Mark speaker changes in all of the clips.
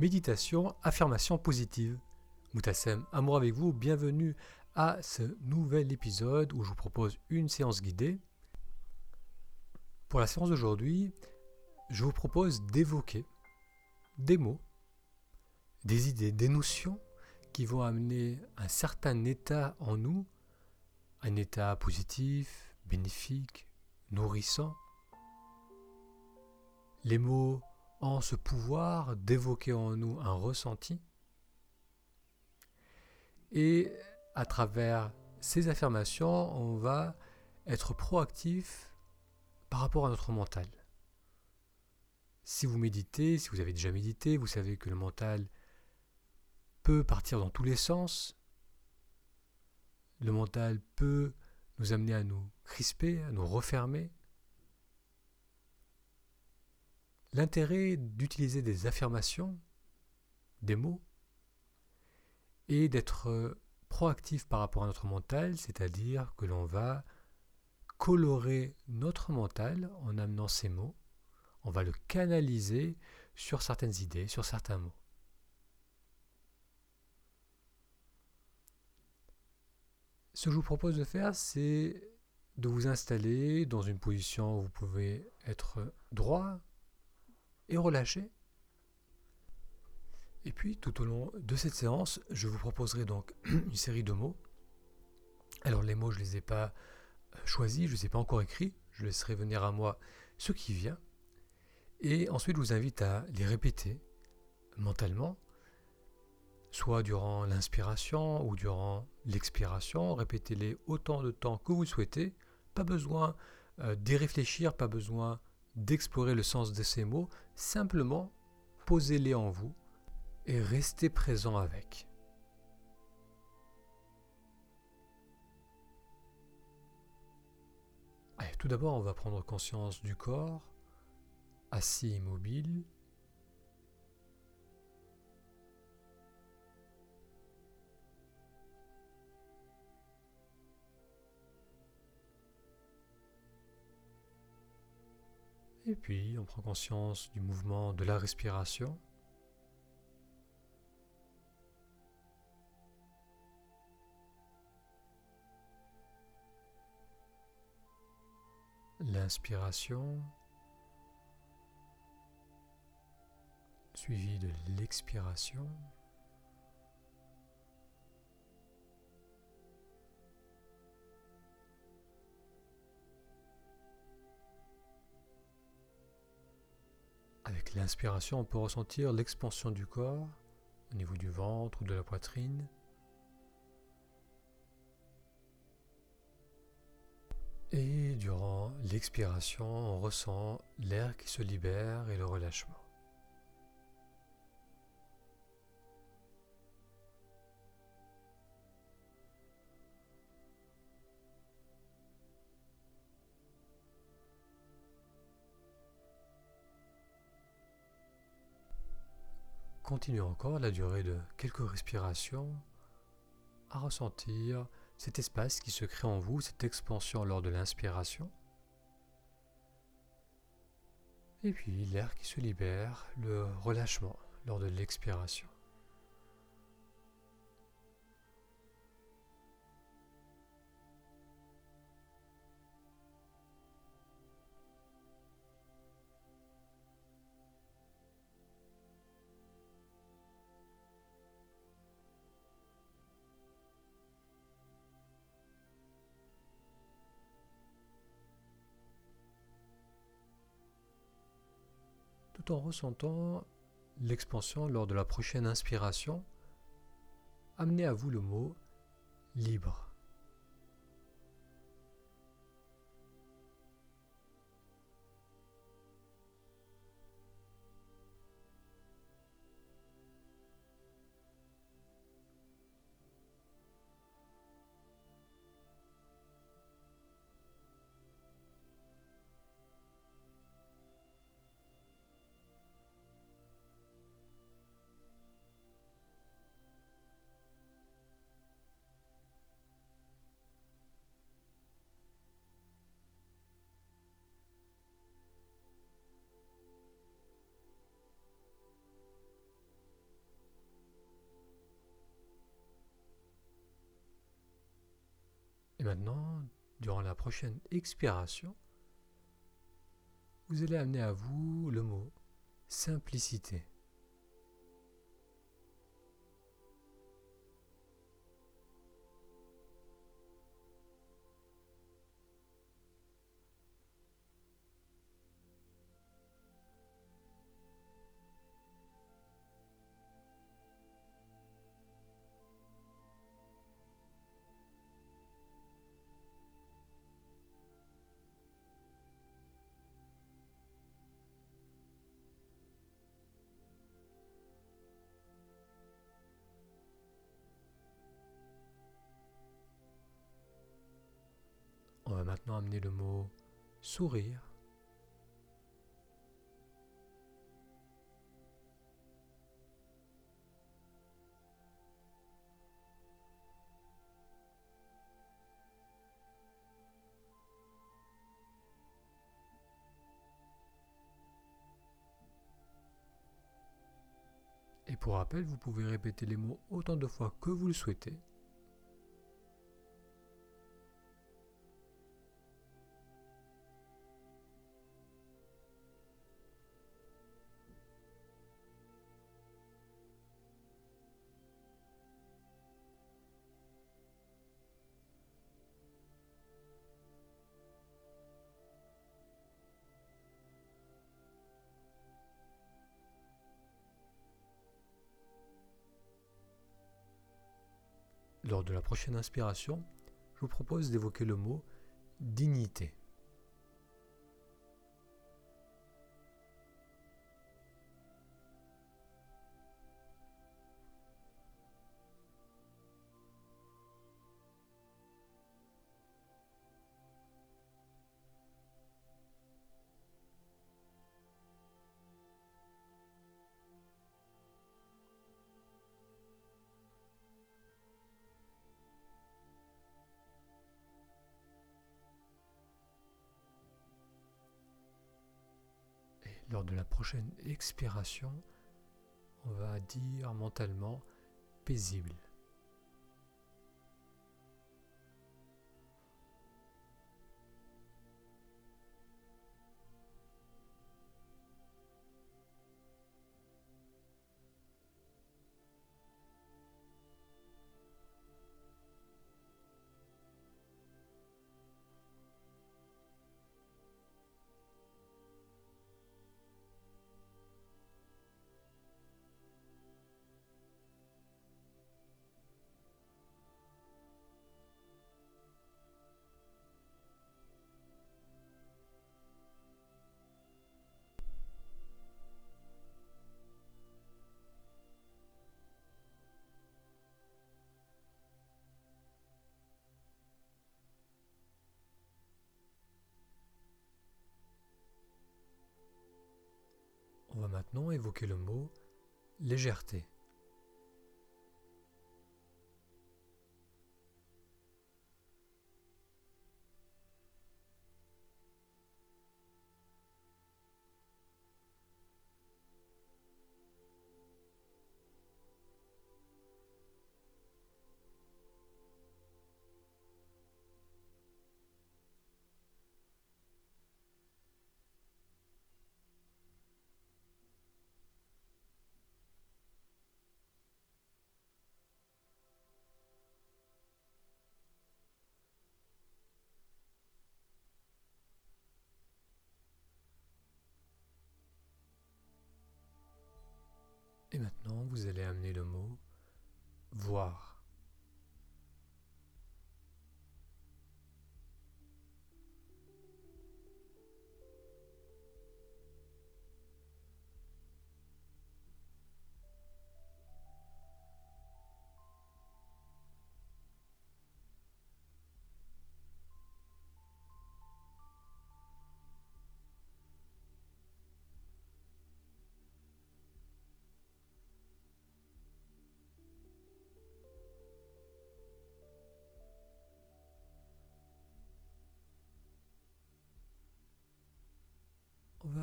Speaker 1: Méditation, affirmation positive. Moutassem, amour avec vous, bienvenue à ce nouvel épisode où je vous propose une séance guidée. Pour la séance d'aujourd'hui, je vous propose d'évoquer des mots, des idées, des notions qui vont amener un certain état en nous, un état positif, bénéfique, nourrissant. Les mots ont ce pouvoir d'évoquer en nous un ressenti. Et à travers ces affirmations, on va être proactif par rapport à notre mental. Si vous méditez, si vous avez déjà médité, vous savez que le mental peut partir dans tous les sens. Le mental peut nous amener à nous crisper, à nous refermer. L'intérêt d'utiliser des affirmations, des mots, et d'être euh, proactif par rapport à notre mental, c'est-à-dire que l'on va colorer notre mental en amenant ces mots, on va le canaliser sur certaines idées, sur certains mots. Ce que je vous propose de faire, c'est de vous installer dans une position où vous pouvez être droit, et relâchez. Et puis, tout au long de cette séance, je vous proposerai donc une série de mots. Alors, les mots, je ne les ai pas euh, choisis, je ne les ai pas encore écrits. Je laisserai venir à moi ce qui vient. Et ensuite, je vous invite à les répéter mentalement, soit durant l'inspiration ou durant l'expiration. Répétez-les autant de temps que vous souhaitez. Pas besoin euh, d'y réfléchir, pas besoin d'explorer le sens de ces mots, simplement posez-les en vous et restez présent avec. tout d'abord, on va prendre conscience du corps, assis immobile, Et puis on prend conscience du mouvement de la respiration. L'inspiration suivie de l'expiration. L'inspiration, on peut ressentir l'expansion du corps au niveau du ventre ou de la poitrine. Et durant l'expiration, on ressent l'air qui se libère et le relâchement. Continuez encore la durée de quelques respirations à ressentir cet espace qui se crée en vous, cette expansion lors de l'inspiration. Et puis l'air qui se libère, le relâchement lors de l'expiration. En ressentant l'expansion lors de la prochaine inspiration, amenez à vous le mot libre. Maintenant, durant la prochaine expiration, vous allez amener à vous le mot simplicité. Maintenant amener le mot sourire. Et pour rappel, vous pouvez répéter les mots autant de fois que vous le souhaitez. Lors de la prochaine inspiration, je vous propose d'évoquer le mot dignité. Lors de la prochaine expiration, on va dire mentalement paisible. Maintenant évoquer le mot légèreté. Et maintenant, vous allez amener le mot voir.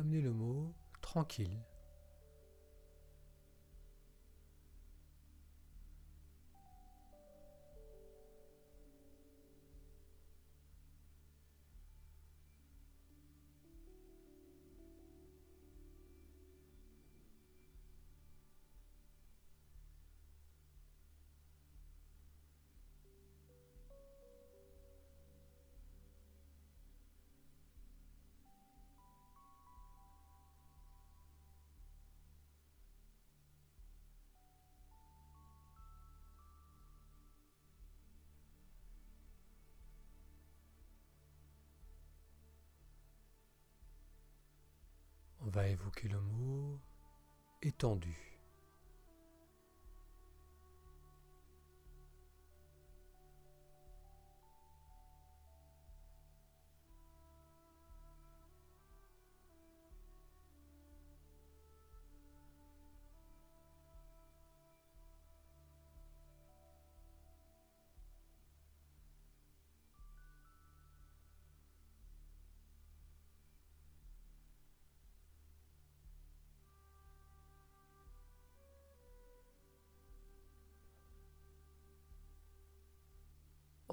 Speaker 1: Amener le mot tranquille. Va évoquer le mot étendu.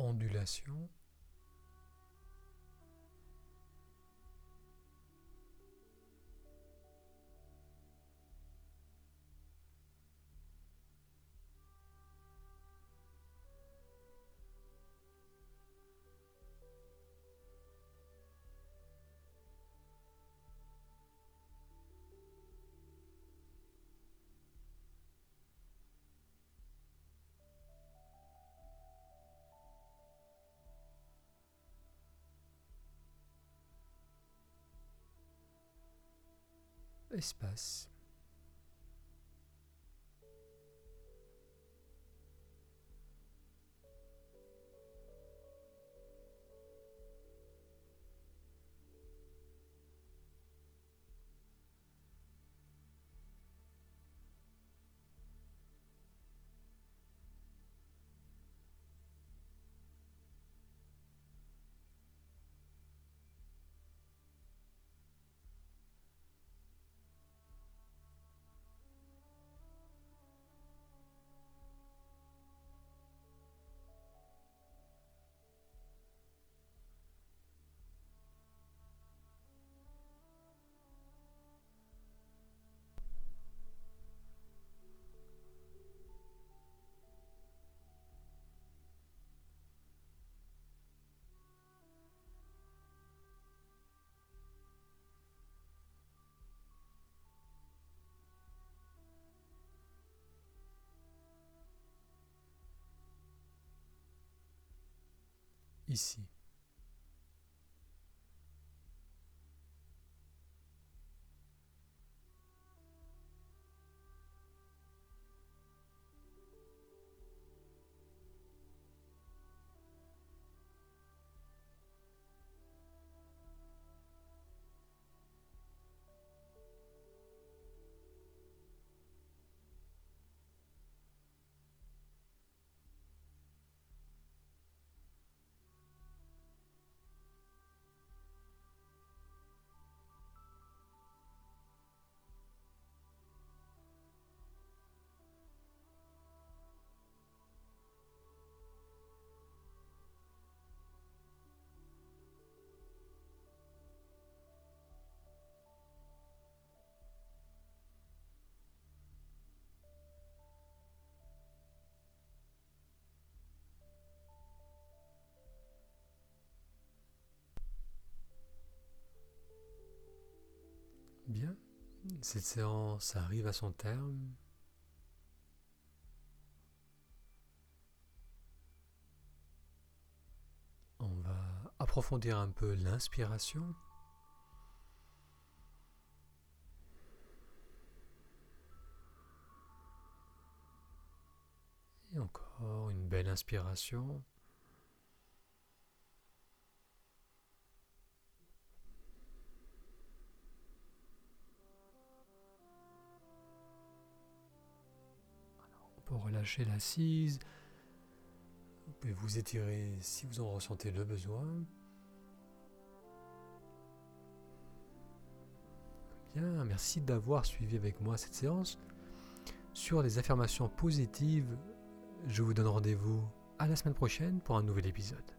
Speaker 1: Ondulation espace. Ici. Cette séance arrive à son terme? On va approfondir un peu l'inspiration. Et encore une belle inspiration. Pour relâcher l'assise. Vous pouvez vous étirer si vous en ressentez le besoin. Bien, merci d'avoir suivi avec moi cette séance. Sur les affirmations positives, je vous donne rendez-vous à la semaine prochaine pour un nouvel épisode.